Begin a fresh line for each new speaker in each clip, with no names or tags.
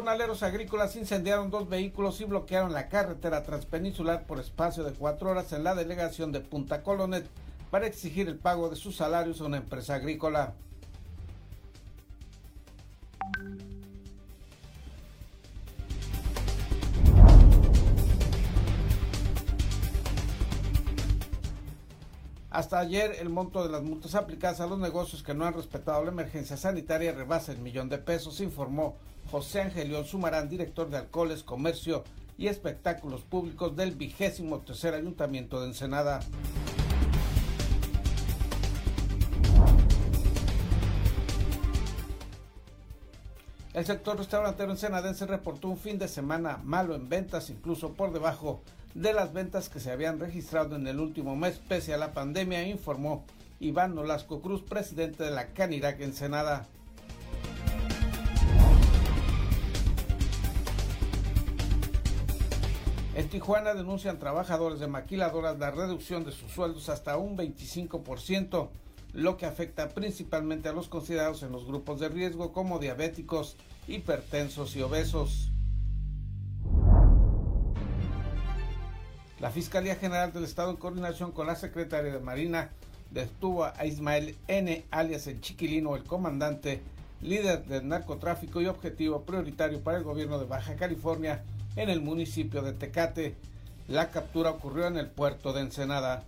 Jornaleros agrícolas incendiaron dos vehículos y bloquearon la carretera transpeninsular por espacio de cuatro horas en la delegación de Punta Colonet para exigir el pago de sus salarios a una empresa agrícola. Hasta ayer el monto de las multas aplicadas a los negocios que no han respetado la emergencia sanitaria rebasa el millón de pesos, informó José Angelión Sumarán, director de Alcoholes, Comercio y Espectáculos Públicos del vigésimo tercer Ayuntamiento de Ensenada. El sector restaurantero ensenadense reportó un fin de semana malo en ventas, incluso por debajo de las ventas que se habían registrado en el último mes pese a la pandemia, informó Iván Nolasco Cruz, presidente de la Canirac Ensenada. Tijuana denuncian trabajadores de maquiladoras la reducción de sus sueldos hasta un 25%, lo que afecta principalmente a los considerados en los grupos de riesgo como diabéticos, hipertensos y obesos. La Fiscalía General del Estado, en coordinación con la Secretaría de Marina, detuvo a Ismael N., alias el Chiquilino, el comandante, líder del narcotráfico y objetivo prioritario para el gobierno de Baja California en el municipio de Tecate. La captura ocurrió en el puerto de Ensenada.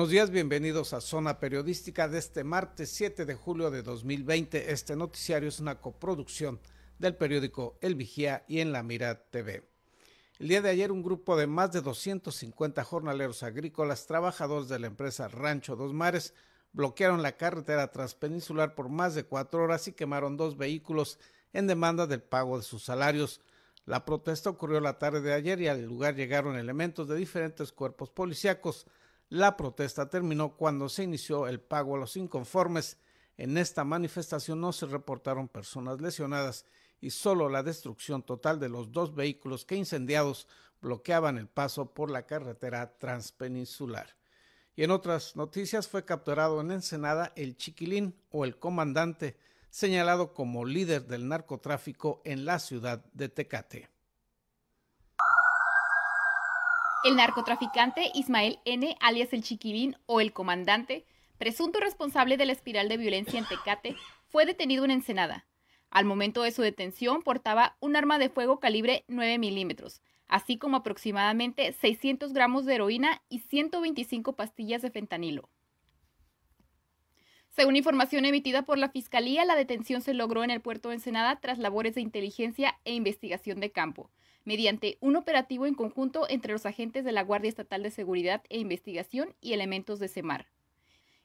Buenos días, bienvenidos a Zona Periodística de este martes 7 de julio de 2020. Este noticiario es una coproducción del periódico El Vigía y en La Mira TV. El día de ayer un grupo de más de 250 jornaleros agrícolas, trabajadores de la empresa Rancho Dos Mares, bloquearon la carretera transpeninsular por más de cuatro horas y quemaron dos vehículos en demanda del pago de sus salarios. La protesta ocurrió la tarde de ayer y al lugar llegaron elementos de diferentes cuerpos policíacos la protesta terminó cuando se inició el pago a los inconformes. En esta manifestación no se reportaron personas lesionadas y solo la destrucción total de los dos vehículos que incendiados bloqueaban el paso por la carretera transpeninsular. Y en otras noticias fue capturado en Ensenada el chiquilín o el comandante, señalado como líder del narcotráfico en la ciudad de Tecate.
El narcotraficante Ismael N., alias el Chiquilín o el Comandante, presunto responsable de la espiral de violencia en Tecate, fue detenido en Ensenada. Al momento de su detención portaba un arma de fuego calibre 9 milímetros, así como aproximadamente 600 gramos de heroína y 125 pastillas de fentanilo. Según información emitida por la Fiscalía, la detención se logró en el puerto de Ensenada tras labores de inteligencia e investigación de campo, mediante un operativo en conjunto entre los agentes de la Guardia Estatal de Seguridad e Investigación y elementos de CEMAR.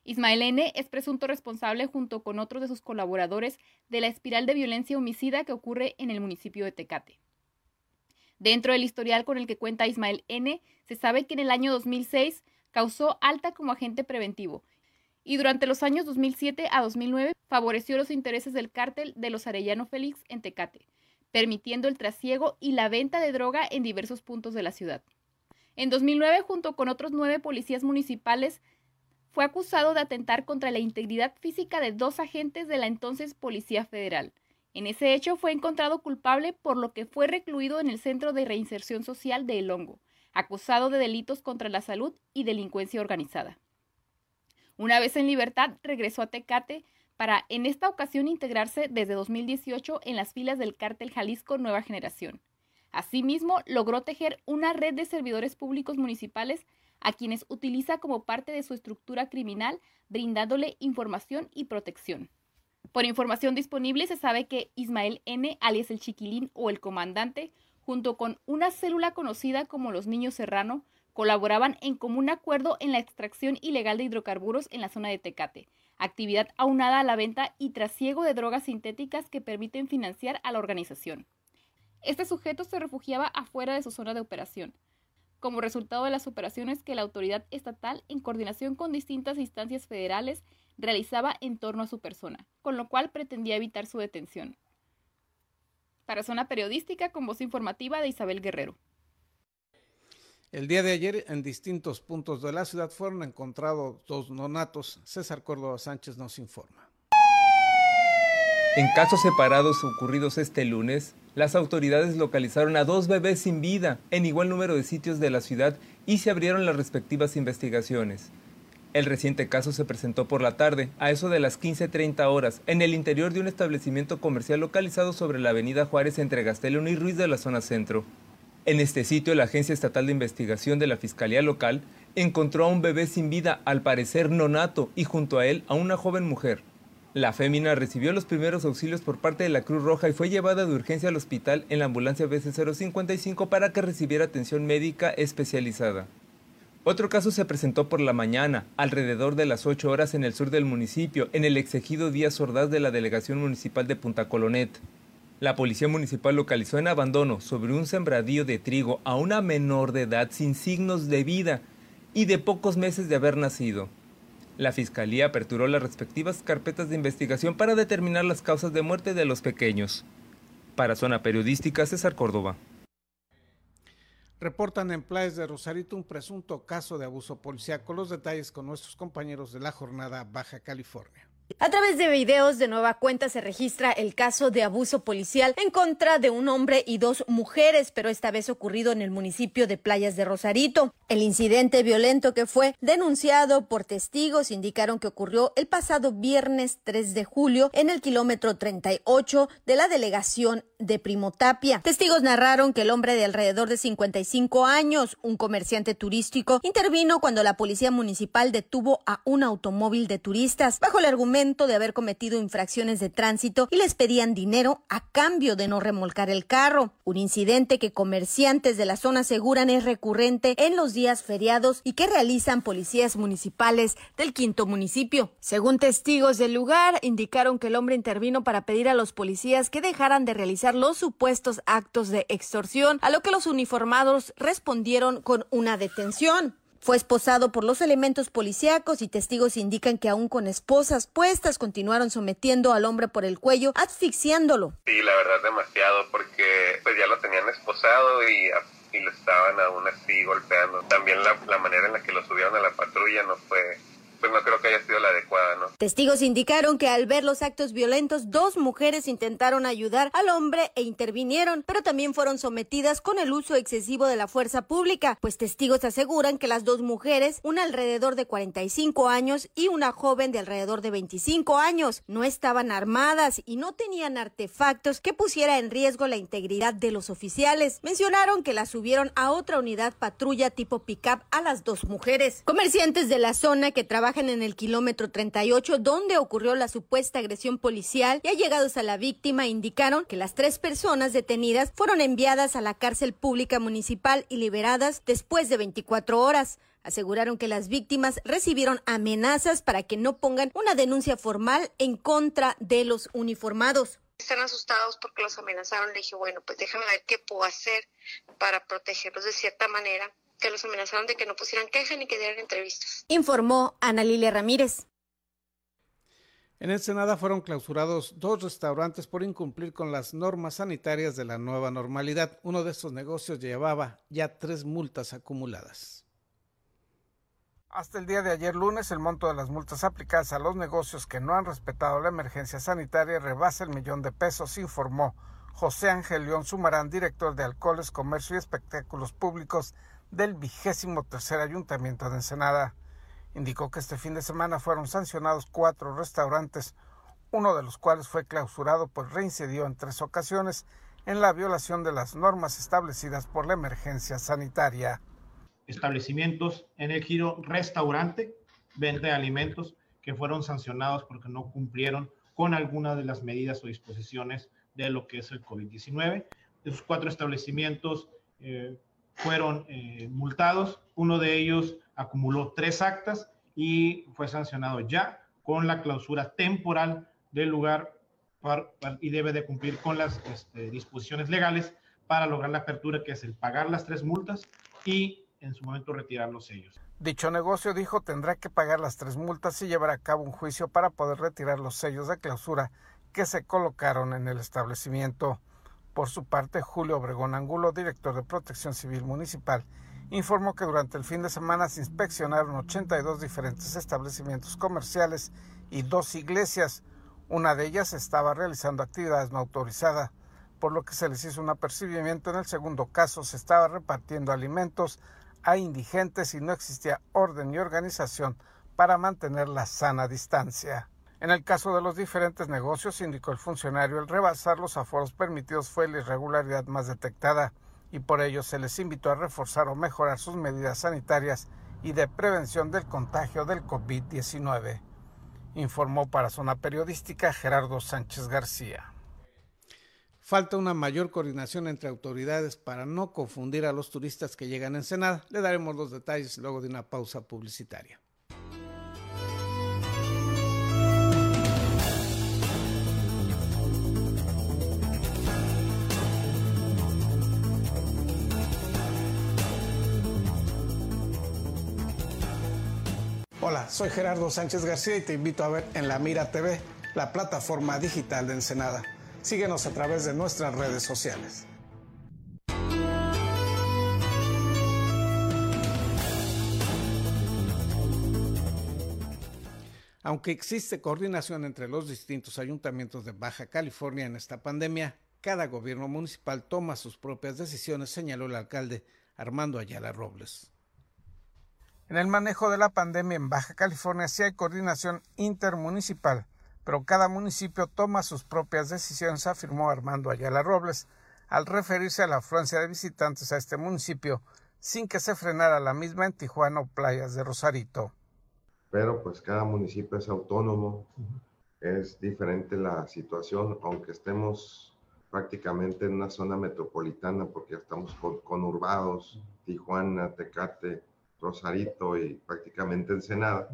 Ismael N. es presunto responsable junto con otros de sus colaboradores de la espiral de violencia homicida que ocurre en el municipio de Tecate. Dentro del historial con el que cuenta Ismael N., se sabe que en el año 2006 causó alta como agente preventivo y durante los años 2007 a 2009 favoreció los intereses del cártel de los Arellano Félix en Tecate, permitiendo el trasiego y la venta de droga en diversos puntos de la ciudad. En 2009, junto con otros nueve policías municipales, fue acusado de atentar contra la integridad física de dos agentes de la entonces Policía Federal. En ese hecho fue encontrado culpable por lo que fue recluido en el Centro de Reinserción Social de El Hongo, acusado de delitos contra la salud y delincuencia organizada. Una vez en libertad, regresó a Tecate, para en esta ocasión integrarse desde 2018 en las filas del cártel Jalisco Nueva Generación. Asimismo, logró tejer una red de servidores públicos municipales a quienes utiliza como parte de su estructura criminal, brindándole información y protección. Por información disponible se sabe que Ismael N., alias el Chiquilín o el Comandante, junto con una célula conocida como los Niños Serrano, colaboraban en común acuerdo en la extracción ilegal de hidrocarburos en la zona de Tecate, actividad aunada a la venta y trasiego de drogas sintéticas que permiten financiar a la organización. Este sujeto se refugiaba afuera de su zona de operación, como resultado de las operaciones que la autoridad estatal, en coordinación con distintas instancias federales, realizaba en torno a su persona, con lo cual pretendía evitar su detención. Para Zona Periodística, con voz informativa de Isabel Guerrero.
El día de ayer, en distintos puntos de la ciudad fueron encontrados dos nonatos. César Córdoba Sánchez nos informa.
En casos separados ocurridos este lunes, las autoridades localizaron a dos bebés sin vida en igual número de sitios de la ciudad y se abrieron las respectivas investigaciones. El reciente caso se presentó por la tarde, a eso de las 15.30 horas, en el interior de un establecimiento comercial localizado sobre la avenida Juárez entre Gastelón y Ruiz de la zona centro. En este sitio, la Agencia Estatal de Investigación de la Fiscalía Local encontró a un bebé sin vida, al parecer nonato, y junto a él a una joven mujer. La fémina recibió los primeros auxilios por parte de la Cruz Roja y fue llevada de urgencia al hospital en la ambulancia BC-055 para que recibiera atención médica especializada. Otro caso se presentó por la mañana, alrededor de las 8 horas en el sur del municipio, en el exegido Díaz Ordaz de la Delegación Municipal de Punta Colonet. La policía municipal localizó en abandono sobre un sembradío de trigo a una menor de edad sin signos de vida y de pocos meses de haber nacido. La fiscalía aperturó las respectivas carpetas de investigación para determinar las causas de muerte de los pequeños. Para Zona Periodística, César Córdoba.
Reportan en Playas de Rosarito un presunto caso de abuso policíaco. Los detalles con nuestros compañeros de la jornada Baja California.
A través de videos de nueva cuenta se registra el caso de abuso policial en contra de un hombre y dos mujeres, pero esta vez ocurrido en el municipio de Playas de Rosarito. El incidente violento que fue denunciado por testigos indicaron que ocurrió el pasado viernes 3 de julio en el kilómetro 38 de la delegación de Primotapia. Testigos narraron que el hombre de alrededor de 55 años, un comerciante turístico, intervino cuando la policía municipal detuvo a un automóvil de turistas bajo el argumento de haber cometido infracciones de tránsito y les pedían dinero a cambio de no remolcar el carro. Un incidente que comerciantes de la zona aseguran es recurrente en los días feriados y que realizan policías municipales del quinto municipio. Según testigos del lugar, indicaron que el hombre intervino para pedir a los policías que dejaran de realizar los supuestos actos de extorsión, a lo que los uniformados respondieron con una detención. Fue esposado por los elementos policíacos y testigos indican que aún con esposas puestas continuaron sometiendo al hombre por el cuello, asfixiándolo.
Sí, la verdad demasiado porque pues ya lo tenían esposado y, y le estaban aún así golpeando. También la, la manera en la que lo subieron a la patrulla no fue pues no creo que haya sido la adecuada, ¿no?
Testigos indicaron que al ver los actos violentos, dos mujeres intentaron ayudar al hombre e intervinieron, pero también fueron sometidas con el uso excesivo de la fuerza pública, pues testigos aseguran que las dos mujeres, una alrededor de 45 años y una joven de alrededor de 25 años, no estaban armadas y no tenían artefactos que pusiera en riesgo la integridad de los oficiales. Mencionaron que las subieron a otra unidad patrulla tipo pickup a las dos mujeres. Comerciantes de la zona que trabajan trabajan en el kilómetro 38 donde ocurrió la supuesta agresión policial y allegados a la víctima indicaron que las tres personas detenidas fueron enviadas a la cárcel pública municipal y liberadas después de 24 horas. Aseguraron que las víctimas recibieron amenazas para que no pongan una denuncia formal en contra de los uniformados
están asustados porque los amenazaron. Le dije, bueno, pues déjame ver qué puedo hacer para protegerlos de cierta manera que los amenazaron de que no pusieran queja ni que dieran entrevistas.
Informó Ana Lilia Ramírez.
En Ensenada fueron clausurados dos restaurantes por incumplir con las normas sanitarias de la nueva normalidad. Uno de estos negocios llevaba ya tres multas acumuladas. Hasta el día de ayer lunes, el monto de las multas aplicadas a los negocios que no han respetado la emergencia sanitaria rebasa el millón de pesos, informó José Ángel León Sumarán, director de Alcoholes, Comercio y Espectáculos Públicos del vigésimo tercer ayuntamiento de Ensenada. Indicó que este fin de semana fueron sancionados cuatro restaurantes, uno de los cuales fue clausurado pues reincidió en tres ocasiones en la violación de las normas establecidas por la emergencia sanitaria.
Establecimientos en el giro restaurante, venta de alimentos que fueron sancionados porque no cumplieron con alguna de las medidas o disposiciones de lo que es el COVID-19. Esos cuatro establecimientos eh, fueron eh, multados. Uno de ellos acumuló tres actas y fue sancionado ya con la clausura temporal del lugar y debe de cumplir con las este, disposiciones legales para lograr la apertura, que es el pagar las tres multas y en su momento retirar los sellos.
Dicho negocio, dijo, tendrá que pagar las tres multas y llevar a cabo un juicio para poder retirar los sellos de clausura que se colocaron en el establecimiento. Por su parte, Julio Obregón Angulo, director de Protección Civil Municipal, informó que durante el fin de semana se inspeccionaron 82 diferentes establecimientos comerciales y dos iglesias. Una de ellas estaba realizando actividades no autorizadas, por lo que se les hizo un apercibimiento. En el segundo caso se estaba repartiendo alimentos a indigentes y no existía orden ni organización para mantener la sana distancia. En el caso de los diferentes negocios, indicó el funcionario, el rebasar los aforos permitidos fue la irregularidad más detectada y por ello se les invitó a reforzar o mejorar sus medidas sanitarias y de prevención del contagio del COVID-19. Informó para Zona Periodística Gerardo Sánchez García. Falta una mayor coordinación entre autoridades para no confundir a los turistas que llegan en Ensenada. Le daremos los detalles luego de una pausa publicitaria. Soy Gerardo Sánchez García y te invito a ver en La Mira TV, la plataforma digital de Ensenada. Síguenos a través de nuestras redes sociales. Aunque existe coordinación entre los distintos ayuntamientos de Baja California en esta pandemia, cada gobierno municipal toma sus propias decisiones, señaló el alcalde Armando Ayala Robles. En el manejo de la pandemia en Baja California sí hay coordinación intermunicipal, pero cada municipio toma sus propias decisiones, afirmó Armando Ayala Robles, al referirse a la afluencia de visitantes a este municipio, sin que se frenara la misma en Tijuana o playas de Rosarito.
Pero pues cada municipio es autónomo, es diferente la situación, aunque estemos prácticamente en una zona metropolitana, porque estamos conurbados, Tijuana, Tecate, Rosarito y prácticamente Ensenada.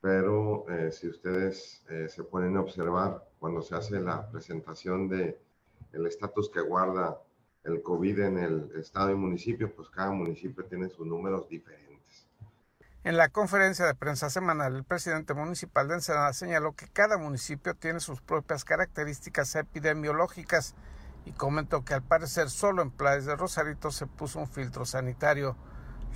Pero eh, si ustedes eh, se ponen a observar cuando se hace la presentación de el estatus que guarda el COVID en el estado y municipio, pues cada municipio tiene sus números diferentes.
En la conferencia de prensa semanal, el presidente municipal de Ensenada señaló que cada municipio tiene sus propias características epidemiológicas y comentó que al parecer solo en Playas de Rosarito se puso un filtro sanitario.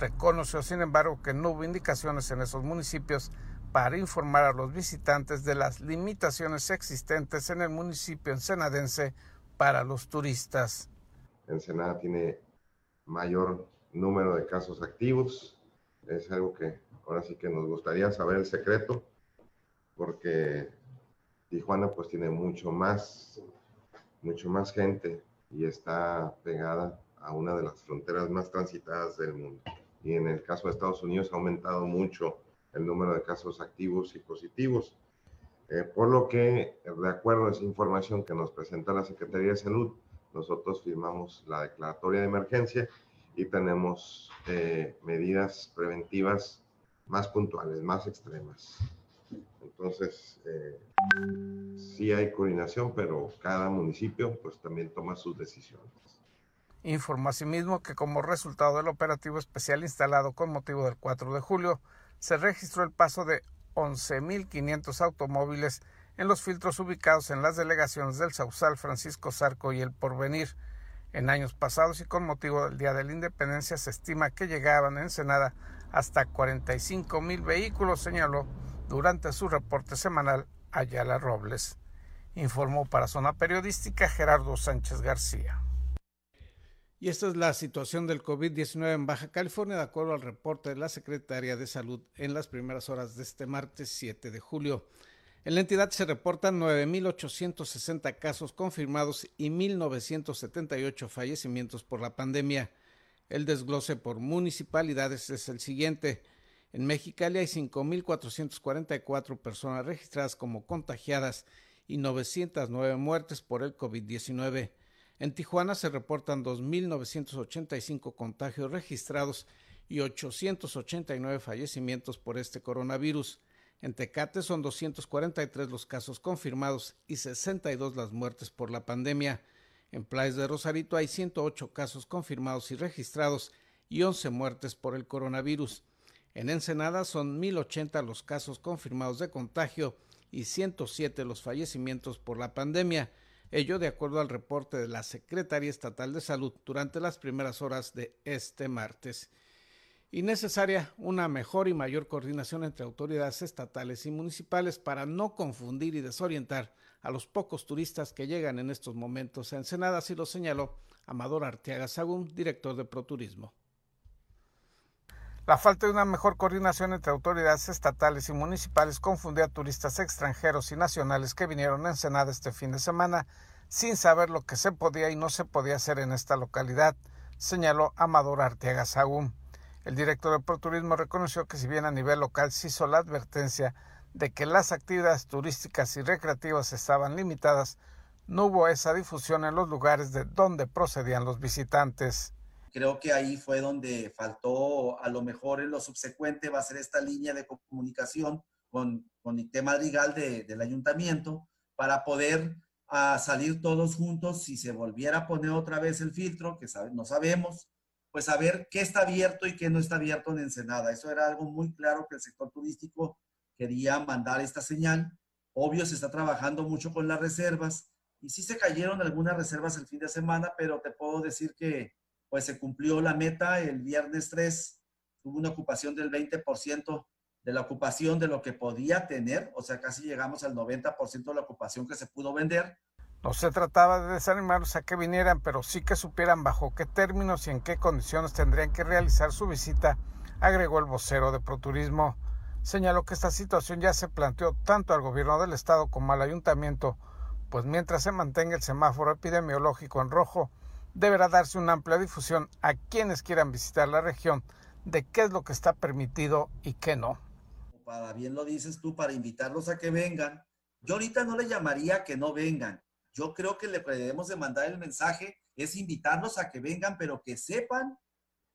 Reconoció, sin embargo, que no hubo indicaciones en esos municipios para informar a los visitantes de las limitaciones existentes en el municipio ensenadense para los turistas.
Ensenada tiene mayor número de casos activos. Es algo que ahora sí que nos gustaría saber el secreto, porque Tijuana pues tiene mucho más, mucho más gente y está pegada a una de las fronteras más transitadas del mundo y en el caso de Estados Unidos ha aumentado mucho el número de casos activos y positivos. Eh, por lo que, de acuerdo a esa información que nos presenta la Secretaría de Salud, nosotros firmamos la declaratoria de emergencia y tenemos eh, medidas preventivas más puntuales, más extremas. Entonces, eh, sí hay coordinación, pero cada municipio pues también toma sus decisiones.
Informó asimismo que como resultado del operativo especial instalado con motivo del 4 de julio, se registró el paso de 11.500 automóviles en los filtros ubicados en las delegaciones del Sausal, Francisco Zarco y el Porvenir. En años pasados y con motivo del Día de la Independencia se estima que llegaban en Senada hasta 45 mil vehículos, señaló durante su reporte semanal Ayala Robles. Informó para Zona Periodística Gerardo Sánchez García. Y esta es la situación del COVID-19 en Baja California, de acuerdo al reporte de la Secretaría de Salud en las primeras horas de este martes 7 de julio. En la entidad se reportan 9.860 casos confirmados y 1.978 fallecimientos por la pandemia. El desglose por municipalidades es el siguiente. En Mexicali hay 5.444 personas registradas como contagiadas y 909 muertes por el COVID-19. En Tijuana se reportan 2.985 contagios registrados y 889 fallecimientos por este coronavirus. En Tecate son 243 los casos confirmados y 62 las muertes por la pandemia. En Playas de Rosarito hay 108 casos confirmados y registrados y 11 muertes por el coronavirus. En Ensenada son 1.080 los casos confirmados de contagio y 107 los fallecimientos por la pandemia ello de acuerdo al reporte de la Secretaría Estatal de Salud durante las primeras horas de este martes. Y necesaria una mejor y mayor coordinación entre autoridades estatales y municipales para no confundir y desorientar a los pocos turistas que llegan en estos momentos a Ensenada, así lo señaló Amador Arteaga Sagún, director de Proturismo. La falta de una mejor coordinación entre autoridades estatales y municipales confundió a turistas extranjeros y nacionales que vinieron a Ensenada este fin de semana sin saber lo que se podía y no se podía hacer en esta localidad, señaló Amador Arteaga Sagún. El director de Proturismo reconoció que si bien a nivel local se hizo la advertencia de que las actividades turísticas y recreativas estaban limitadas, no hubo esa difusión en los lugares de donde procedían los visitantes.
Creo que ahí fue donde faltó, a lo mejor en lo subsecuente va a ser esta línea de comunicación con, con Ite Madrigal del ayuntamiento para poder a salir todos juntos si se volviera a poner otra vez el filtro, que no sabemos, pues a ver qué está abierto y qué no está abierto en Ensenada. Eso era algo muy claro que el sector turístico quería mandar esta señal. Obvio, se está trabajando mucho con las reservas y sí se cayeron algunas reservas el fin de semana, pero te puedo decir que pues se cumplió la meta el viernes 3, tuvo una ocupación del 20% de la ocupación de lo que podía tener, o sea, casi llegamos al 90% de la ocupación que se pudo vender.
No se trataba de desanimarlos a que vinieran, pero sí que supieran bajo qué términos y en qué condiciones tendrían que realizar su visita, agregó el vocero de Proturismo. Señaló que esta situación ya se planteó tanto al gobierno del estado como al ayuntamiento, pues mientras se mantenga el semáforo epidemiológico en rojo, deberá darse una amplia difusión a quienes quieran visitar la región de qué es lo que está permitido y qué no.
Para bien lo dices tú, para invitarlos a que vengan. Yo ahorita no le llamaría que no vengan. Yo creo que le debemos de mandar el mensaje, es invitarlos a que vengan, pero que sepan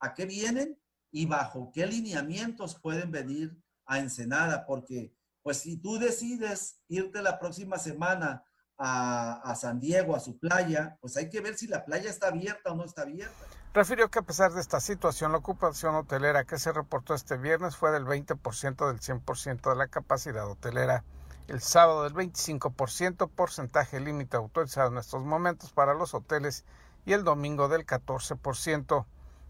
a qué vienen y bajo qué lineamientos pueden venir a Ensenada, porque pues si tú decides irte la próxima semana a, San Diego, a su playa, pues hay que ver si la playa está abierta o no está abierta.
Refirió que a pesar de esta situación, la ocupación hotelera que se reportó este viernes fue del 20% del 100% de la capacidad hotelera. El sábado del 25%, porcentaje límite autorizado en estos momentos para los hoteles, y el domingo del 14%.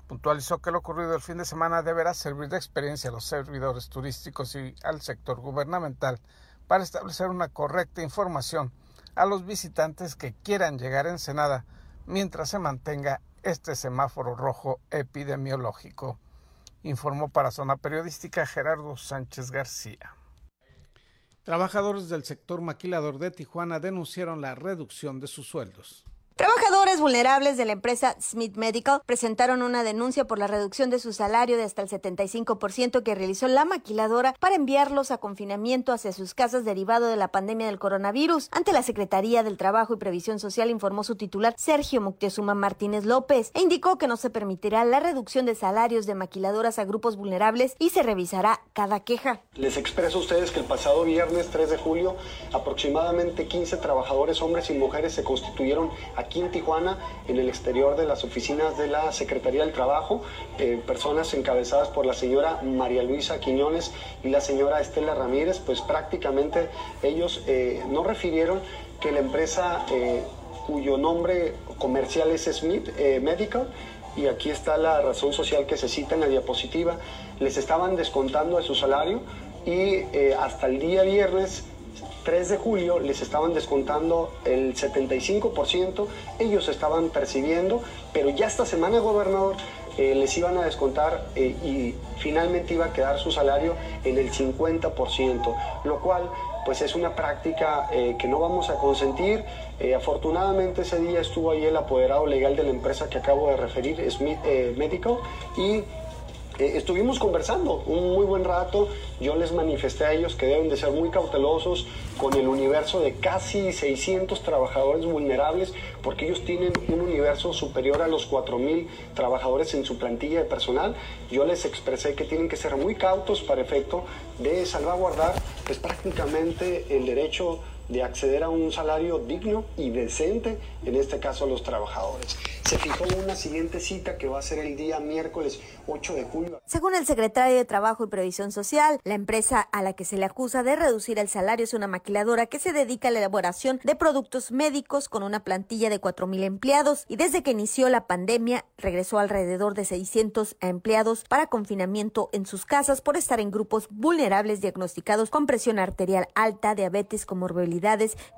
Puntualizó que lo ocurrido el fin de semana deberá servir de experiencia a los servidores turísticos y al sector gubernamental para establecer una correcta información a los visitantes que quieran llegar a Ensenada mientras se mantenga este semáforo rojo epidemiológico. Informó para Zona Periodística Gerardo Sánchez García. Trabajadores del sector maquilador de Tijuana denunciaron la reducción de sus sueldos.
Trabajadores vulnerables de la empresa Smith Medical presentaron una denuncia por la reducción de su salario de hasta el 75% que realizó la maquiladora para enviarlos a confinamiento hacia sus casas derivado de la pandemia del coronavirus. Ante la Secretaría del Trabajo y Previsión Social informó su titular Sergio Moctezuma Martínez López e indicó que no se permitirá la reducción de salarios de maquiladoras a grupos vulnerables y se revisará cada queja.
Les expreso a ustedes que el pasado viernes 3 de julio aproximadamente 15 trabajadores, hombres y mujeres, se constituyeron aquí en Tijuana, en el exterior de las oficinas de la Secretaría del Trabajo, eh, personas encabezadas por la señora María Luisa Quiñones y la señora Estela Ramírez, pues prácticamente ellos eh, no refirieron que la empresa eh, cuyo nombre comercial es Smith Medical, y aquí está la razón social que se cita en la diapositiva, les estaban descontando de su salario y hasta el día viernes 3 de julio les estaban descontando el 75%, ellos estaban percibiendo, pero ya esta semana, gobernador, eh, les iban a descontar eh, y finalmente iba a quedar su salario en el 50%, lo cual pues es una práctica eh, que no vamos a consentir. afortunadamente ese día estuvo ahí el apoderado legal de la empresa que acabo de referir, Smith Medical, y Eh, estuvimos conversando un muy buen rato, yo les manifesté a ellos que deben de ser muy cautelosos con el universo de casi 600 trabajadores vulnerables, porque ellos tienen un universo superior a los 4.000 trabajadores en su plantilla de personal. Yo les expresé que tienen que ser muy cautos para efecto de salvaguardar pues prácticamente el derecho de acceder a un salario digno y decente, en este caso a los trabajadores. Se fijó una siguiente cita que va a ser el día miércoles 8 de julio.
Según el secretario de Trabajo y Previsión Social, la empresa a la que se le acusa de reducir el salario es una maquiladora que se dedica a la elaboración de productos médicos con una plantilla de 4.000 empleados y desde que inició la pandemia regresó alrededor de 600 empleados para confinamiento en sus casas por estar en grupos vulnerables diagnosticados con presión arterial alta, diabetes,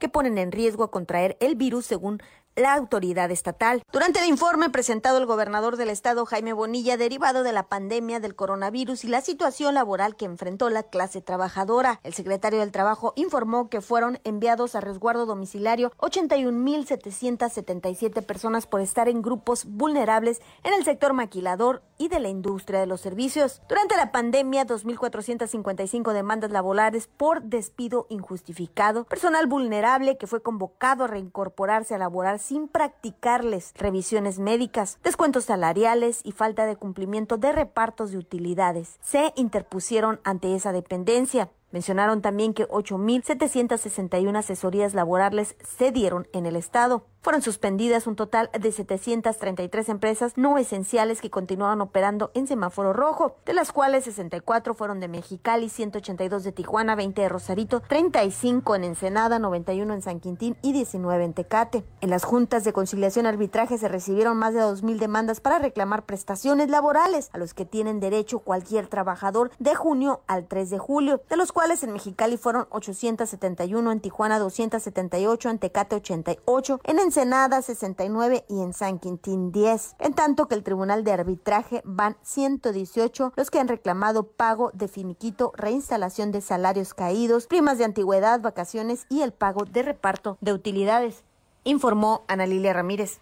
que ponen en riesgo a contraer el virus según la autoridad estatal. Durante el informe presentado el gobernador del estado, Jaime Bonilla, derivado de la pandemia del coronavirus y la situación laboral que enfrentó la clase trabajadora, el secretario del Trabajo informó que fueron enviados a resguardo domiciliario 81.777 personas por estar en grupos vulnerables en el sector maquilador y de la industria de los servicios. Durante la pandemia, 2.455 demandas laborales por despido injustificado, personal vulnerable que fue convocado a reincorporarse a laborar sin practicarles revisiones médicas, descuentos salariales y falta de cumplimiento de repartos de utilidades. Se interpusieron ante esa dependencia. Mencionaron también que 8.761 asesorías laborales se dieron en el Estado. Fueron suspendidas un total de 733 empresas no esenciales que continuaban operando en semáforo rojo, de las cuales 64 fueron de Mexicali, 182 de Tijuana, 20 de Rosarito, 35 en Ensenada, 91 en San Quintín y 19 en Tecate. En las juntas de conciliación arbitraje se recibieron más de 2.000 demandas para reclamar prestaciones laborales a los que tienen derecho cualquier trabajador de junio al 3 de julio, de los cuales en Mexicali fueron 871, en Tijuana 278, en Tecate 88, en Ensenada 69 y en San Quintín 10. En tanto que el Tribunal de Arbitraje van 118 los que han reclamado pago de finiquito, reinstalación de salarios caídos, primas de antigüedad, vacaciones y el pago de reparto de utilidades, informó Ana Lilia Ramírez.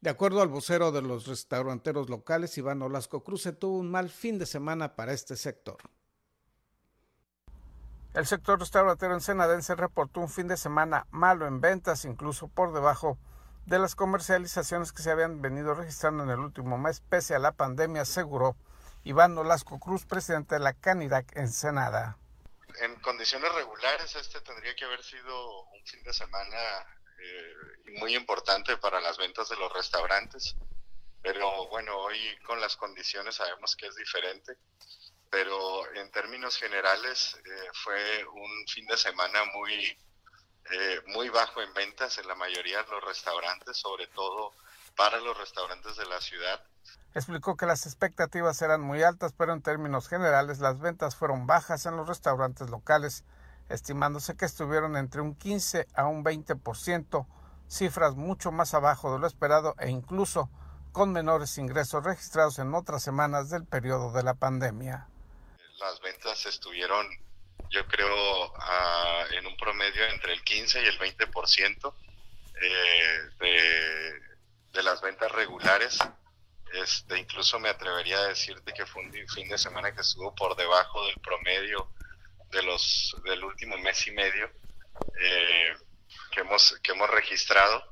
De acuerdo al vocero de los restauranteros locales, Iván Olasco Cruz, se tuvo un mal fin de semana para este sector. El sector restaurantero ensenadense reportó un fin de semana malo en ventas, incluso por debajo de las comercializaciones que se habían venido registrando en el último mes, pese a la pandemia, aseguró Iván Olasco Cruz, presidente de la Canirac Ensenada.
En condiciones regulares, este tendría que haber sido un fin de semana eh, muy importante para las ventas de los restaurantes, pero bueno, hoy con las condiciones sabemos que es diferente pero en términos generales eh, fue un fin de semana muy, eh, muy bajo en ventas en la mayoría de los restaurantes, sobre todo para los restaurantes de la ciudad.
Explicó que las expectativas eran muy altas, pero en términos generales las ventas fueron bajas en los restaurantes locales, estimándose que estuvieron entre un 15 a un 20%, cifras mucho más abajo de lo esperado e incluso con menores ingresos registrados en otras semanas del periodo de la pandemia
las ventas estuvieron, yo creo, en un promedio entre el 15 y el 20% eh, de, las ventas regulares. Este, incluso me atrevería a decirte que fue un fin de semana que estuvo por debajo del promedio de los del último mes y medio eh, que hemos que hemos registrado.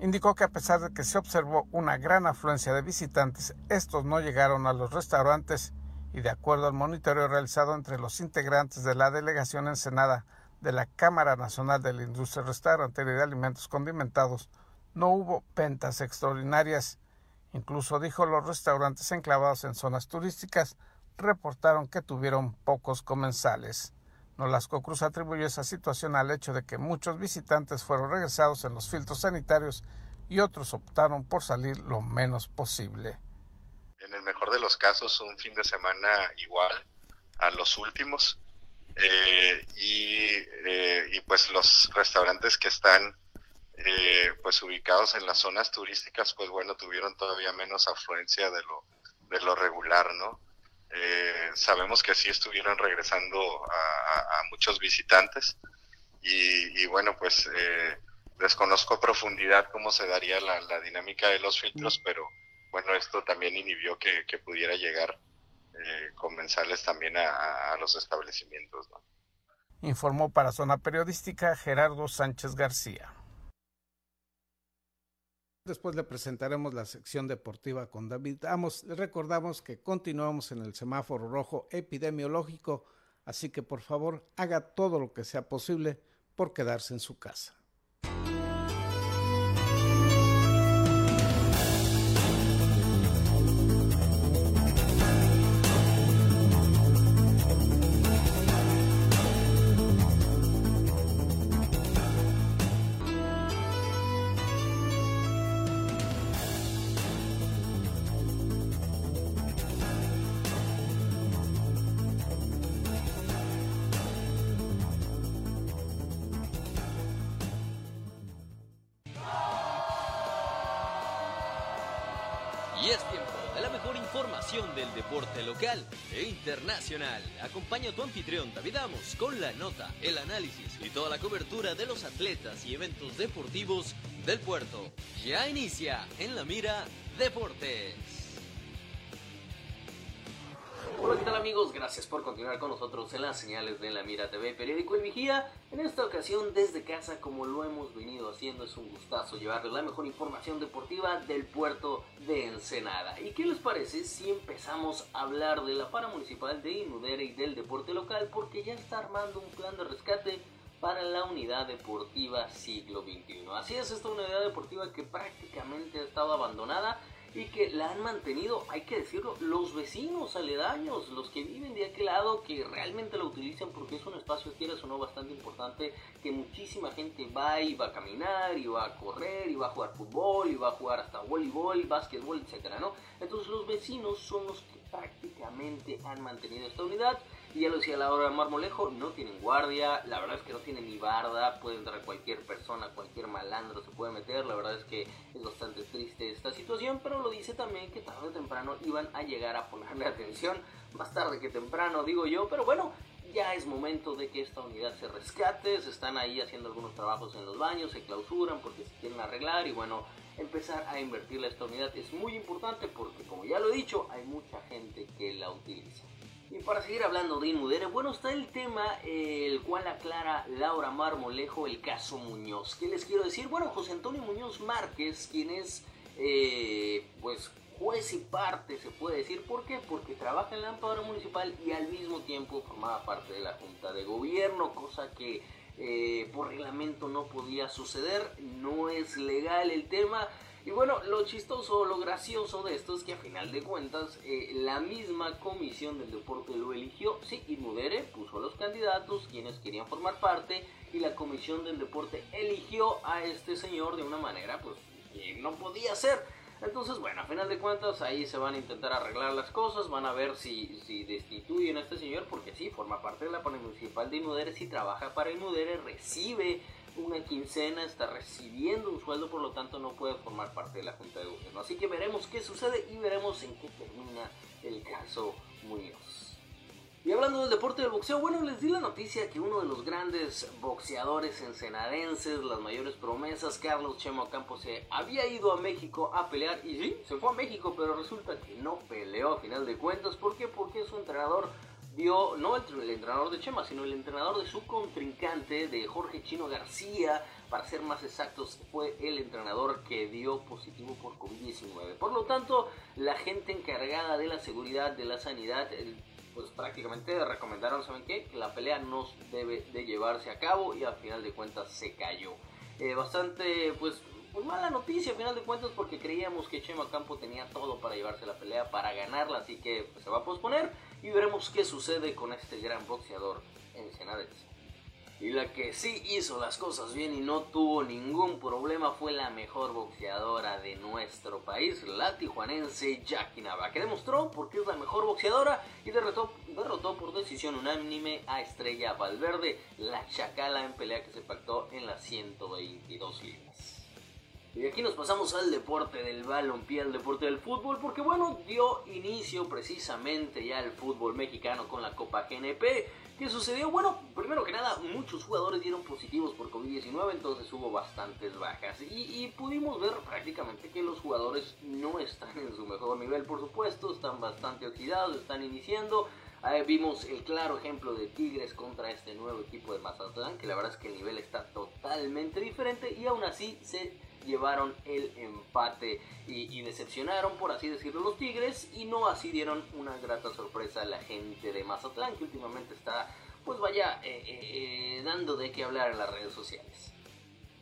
Indicó que a pesar de que se observó una gran afluencia de visitantes, estos no llegaron a los restaurantes y de acuerdo al monitoreo realizado entre los integrantes de la delegación Ensenada de la Cámara Nacional de la Industria Restaurantera y de Alimentos Condimentados, no hubo ventas extraordinarias. Incluso dijo los restaurantes enclavados en zonas turísticas reportaron que tuvieron pocos comensales. Nolasco Cruz atribuyó esa situación al hecho de que muchos visitantes fueron regresados en los filtros sanitarios y otros optaron por salir lo menos posible
en el mejor de los casos un fin de semana igual a los últimos. Eh, eh, y, pues los restaurantes que están eh, pues ubicados en las zonas turísticas pues bueno tuvieron todavía menos afluencia de lo de lo regular no sabemos que sí estuvieron regresando a, muchos visitantes y, bueno pues desconozco a profundidad cómo se daría la, la dinámica de los filtros pero bueno, esto también inhibió que, pudiera llegar eh, comenzarles también a, los establecimientos.
Informó para Zona Periodística Gerardo Sánchez García. Después le presentaremos la sección deportiva con David Amos. Le recordamos que continuamos en el semáforo rojo epidemiológico, así que por favor haga todo lo que sea posible por quedarse en su casa.
Internacional. Acompaña a tu anfitrión David Amos con la nota, el análisis y toda la cobertura de los atletas y eventos deportivos del puerto. Ya inicia en la mira Deportes. Hola, ¿qué tal amigos? Gracias por continuar con nosotros en las señales de La Mira TV, periódico El Vigía. En esta ocasión desde casa, como lo hemos venido haciendo, es un gustazo llevarles la mejor información deportiva del puerto de Ensenada. ¿Y qué les parece si empezamos a hablar de la para municipal de Inudere y del deporte local? Porque ya está armando un plan de rescate para la unidad deportiva siglo XXI. Así es, esta unidad deportiva que prácticamente ha estado abandonada y que la han mantenido, hay que decirlo, los vecinos aledaños, los que viven de aquel lado, que realmente lo utilizan porque es un espacio, quieras o no, bastante importante, que muchísima gente va y va a caminar, y va a correr, y va a jugar fútbol, y va a jugar hasta voleibol, básquetbol, etcétera, ¿no? Entonces los vecinos son los que prácticamente han mantenido esta unidad y ya lo decía Laura Marmolejo, no tienen guardia, la verdad es que no tienen ni barda, puede entrar cualquier persona, cualquier malandro se puede meter, la verdad es que es bastante triste esta pero lo dice también que tarde o temprano iban a llegar a ponerle atención, más tarde que temprano digo yo, pero bueno, ya es momento de que esta unidad se rescate, se están ahí haciendo algunos trabajos en los baños, se clausuran porque se quieren arreglar y bueno, empezar a invertir esta unidad es muy importante porque como ya lo he dicho, hay mucha gente que la utiliza. Y para seguir hablando de Inmudere, bueno, está el tema el cual aclara Laura Marmolejo, el caso Muñoz. ¿Qué les quiero decir? Bueno, José Antonio Muñoz Márquez, quien es, eh, pues, juez y parte, se puede decir. ¿Por qué? Porque trabaja en la Amparo Municipal y al mismo tiempo formaba parte de la Junta de Gobierno, cosa que eh, por reglamento no podía suceder. No es legal el tema. Y bueno, lo chistoso, lo gracioso de esto es que a final de cuentas eh, la misma comisión del deporte lo eligió. Sí, Inmudere puso a los candidatos quienes querían formar parte y la comisión del deporte eligió a este señor de una manera pues que no podía ser. Entonces, bueno, a final de cuentas ahí se van a intentar arreglar las cosas, van a ver si, destituyen a este señor, porque sí, forma parte de la municipal de Inmudere, si trabaja para Inmudere, recibe una quincena, está recibiendo un sueldo, por lo tanto no puede formar parte de la Junta de Gobierno. Así que veremos qué sucede y veremos en qué termina el caso Muñoz. Y hablando del deporte del boxeo, bueno, les di la noticia que uno de los grandes boxeadores ensenadenses, las mayores promesas, Carlos Chemo Campos, se había ido a México a pelear. Y sí, se fue a México, pero resulta que no peleó a final de cuentas. ¿Por qué? Porque su entrenador dio, no el, entrenador de Chema, sino el entrenador de su contrincante, de Jorge Chino García, para ser más exactos, fue el entrenador que dio positivo por COVID-19. Por lo tanto, la gente encargada de la seguridad, de la sanidad, pues prácticamente recomendaron, ¿saben qué? Que la pelea no debe de llevarse a cabo y al final de cuentas se cayó. Eh, bastante, pues, pues mala noticia a final de cuentas porque creíamos que Chema Campo tenía todo para llevarse la pelea, para ganarla, así que pues, se va a posponer y veremos qué sucede con este gran boxeador en Senadense. Y la que sí hizo las cosas bien y no tuvo ningún problema fue la mejor boxeadora de nuestro país, la tijuanense Jackie Nava, que demostró por qué es la mejor boxeadora y derrotó, derrotó por decisión unánime a Estrella Valverde, la chacala en pelea que se pactó en las 122 libras. Y aquí nos pasamos al deporte del balompié, al deporte del fútbol, porque bueno, dio inicio precisamente ya el fútbol mexicano con la Copa GNP. ¿Qué sucedió? Bueno, primero que nada, muchos jugadores dieron positivos por COVID-19, entonces hubo bastantes bajas. Y, pudimos ver prácticamente que los jugadores no están en su mejor nivel, por supuesto, están bastante oxidados, están iniciando. Ahí vimos el claro ejemplo de Tigres contra este nuevo equipo de Mazatlán, que la verdad es que el nivel está totalmente diferente y aún así se llevaron el empate y, decepcionaron, por así decirlo, los Tigres y no así dieron una grata sorpresa a la gente de Mazatlán que últimamente está, pues vaya, eh, eh, eh, dando de qué hablar en las redes sociales.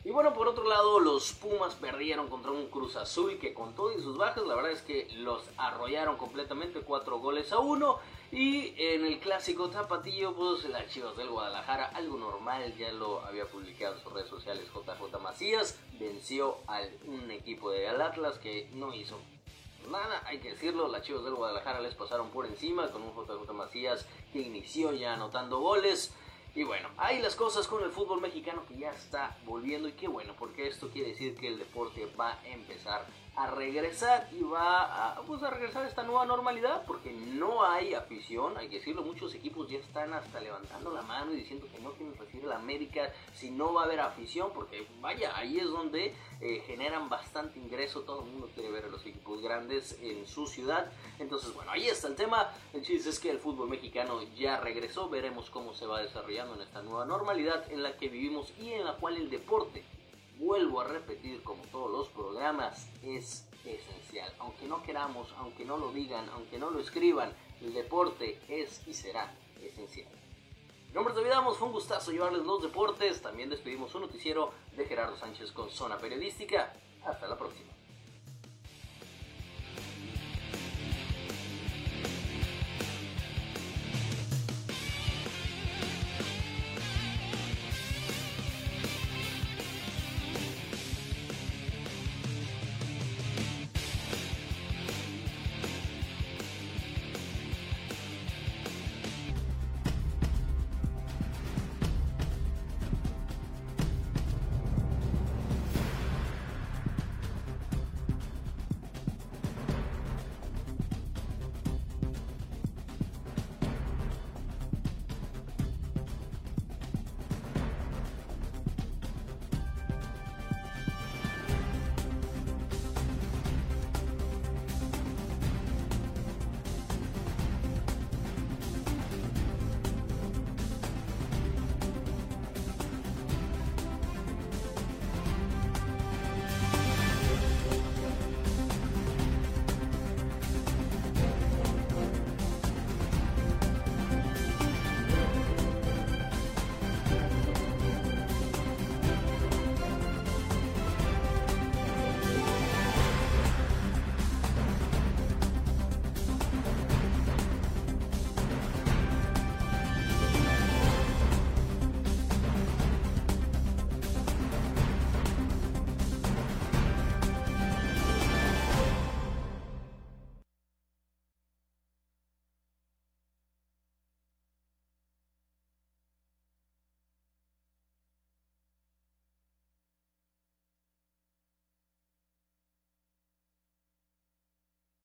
Y bueno, por otro lado, los Pumas perdieron contra un Cruz Azul que con todo y sus bajas, la verdad es que los arrollaron completamente, cuatro goles a uno. Y en el clásico tapatillo, pues las Chivas del Guadalajara, algo normal, ya lo había publicado en sus redes sociales JJ Macías, venció a un equipo de Atlas que no hizo nada, hay que decirlo, las Chivas del Guadalajara les pasaron por encima con un JJ Macías que inició ya anotando goles. Y bueno, hay las cosas con el fútbol mexicano que ya está volviendo y qué bueno, porque esto quiere decir que el deporte va a empezar a regresar y va a, pues, a regresar a esta nueva normalidad porque no hay afición, hay que decirlo, muchos equipos ya están hasta levantando la mano y diciendo que no quieren recibir la América si no va a haber afición porque vaya, ahí es donde eh, generan bastante ingreso, todo el mundo quiere ver a los equipos grandes en su ciudad, entonces bueno, ahí está el tema, el chiste es que el fútbol mexicano ya regresó, veremos cómo se va desarrollando en esta nueva normalidad en la que vivimos y en la cual el deporte vuelvo a repetir como todos los programas, es esencial. Aunque no queramos, aunque no lo digan, aunque no lo escriban, el deporte es y será esencial. Mi nombre es David fue un gustazo llevarles los deportes. También despedimos un noticiero de Gerardo Sánchez con Zona Periodística. Hasta la próxima.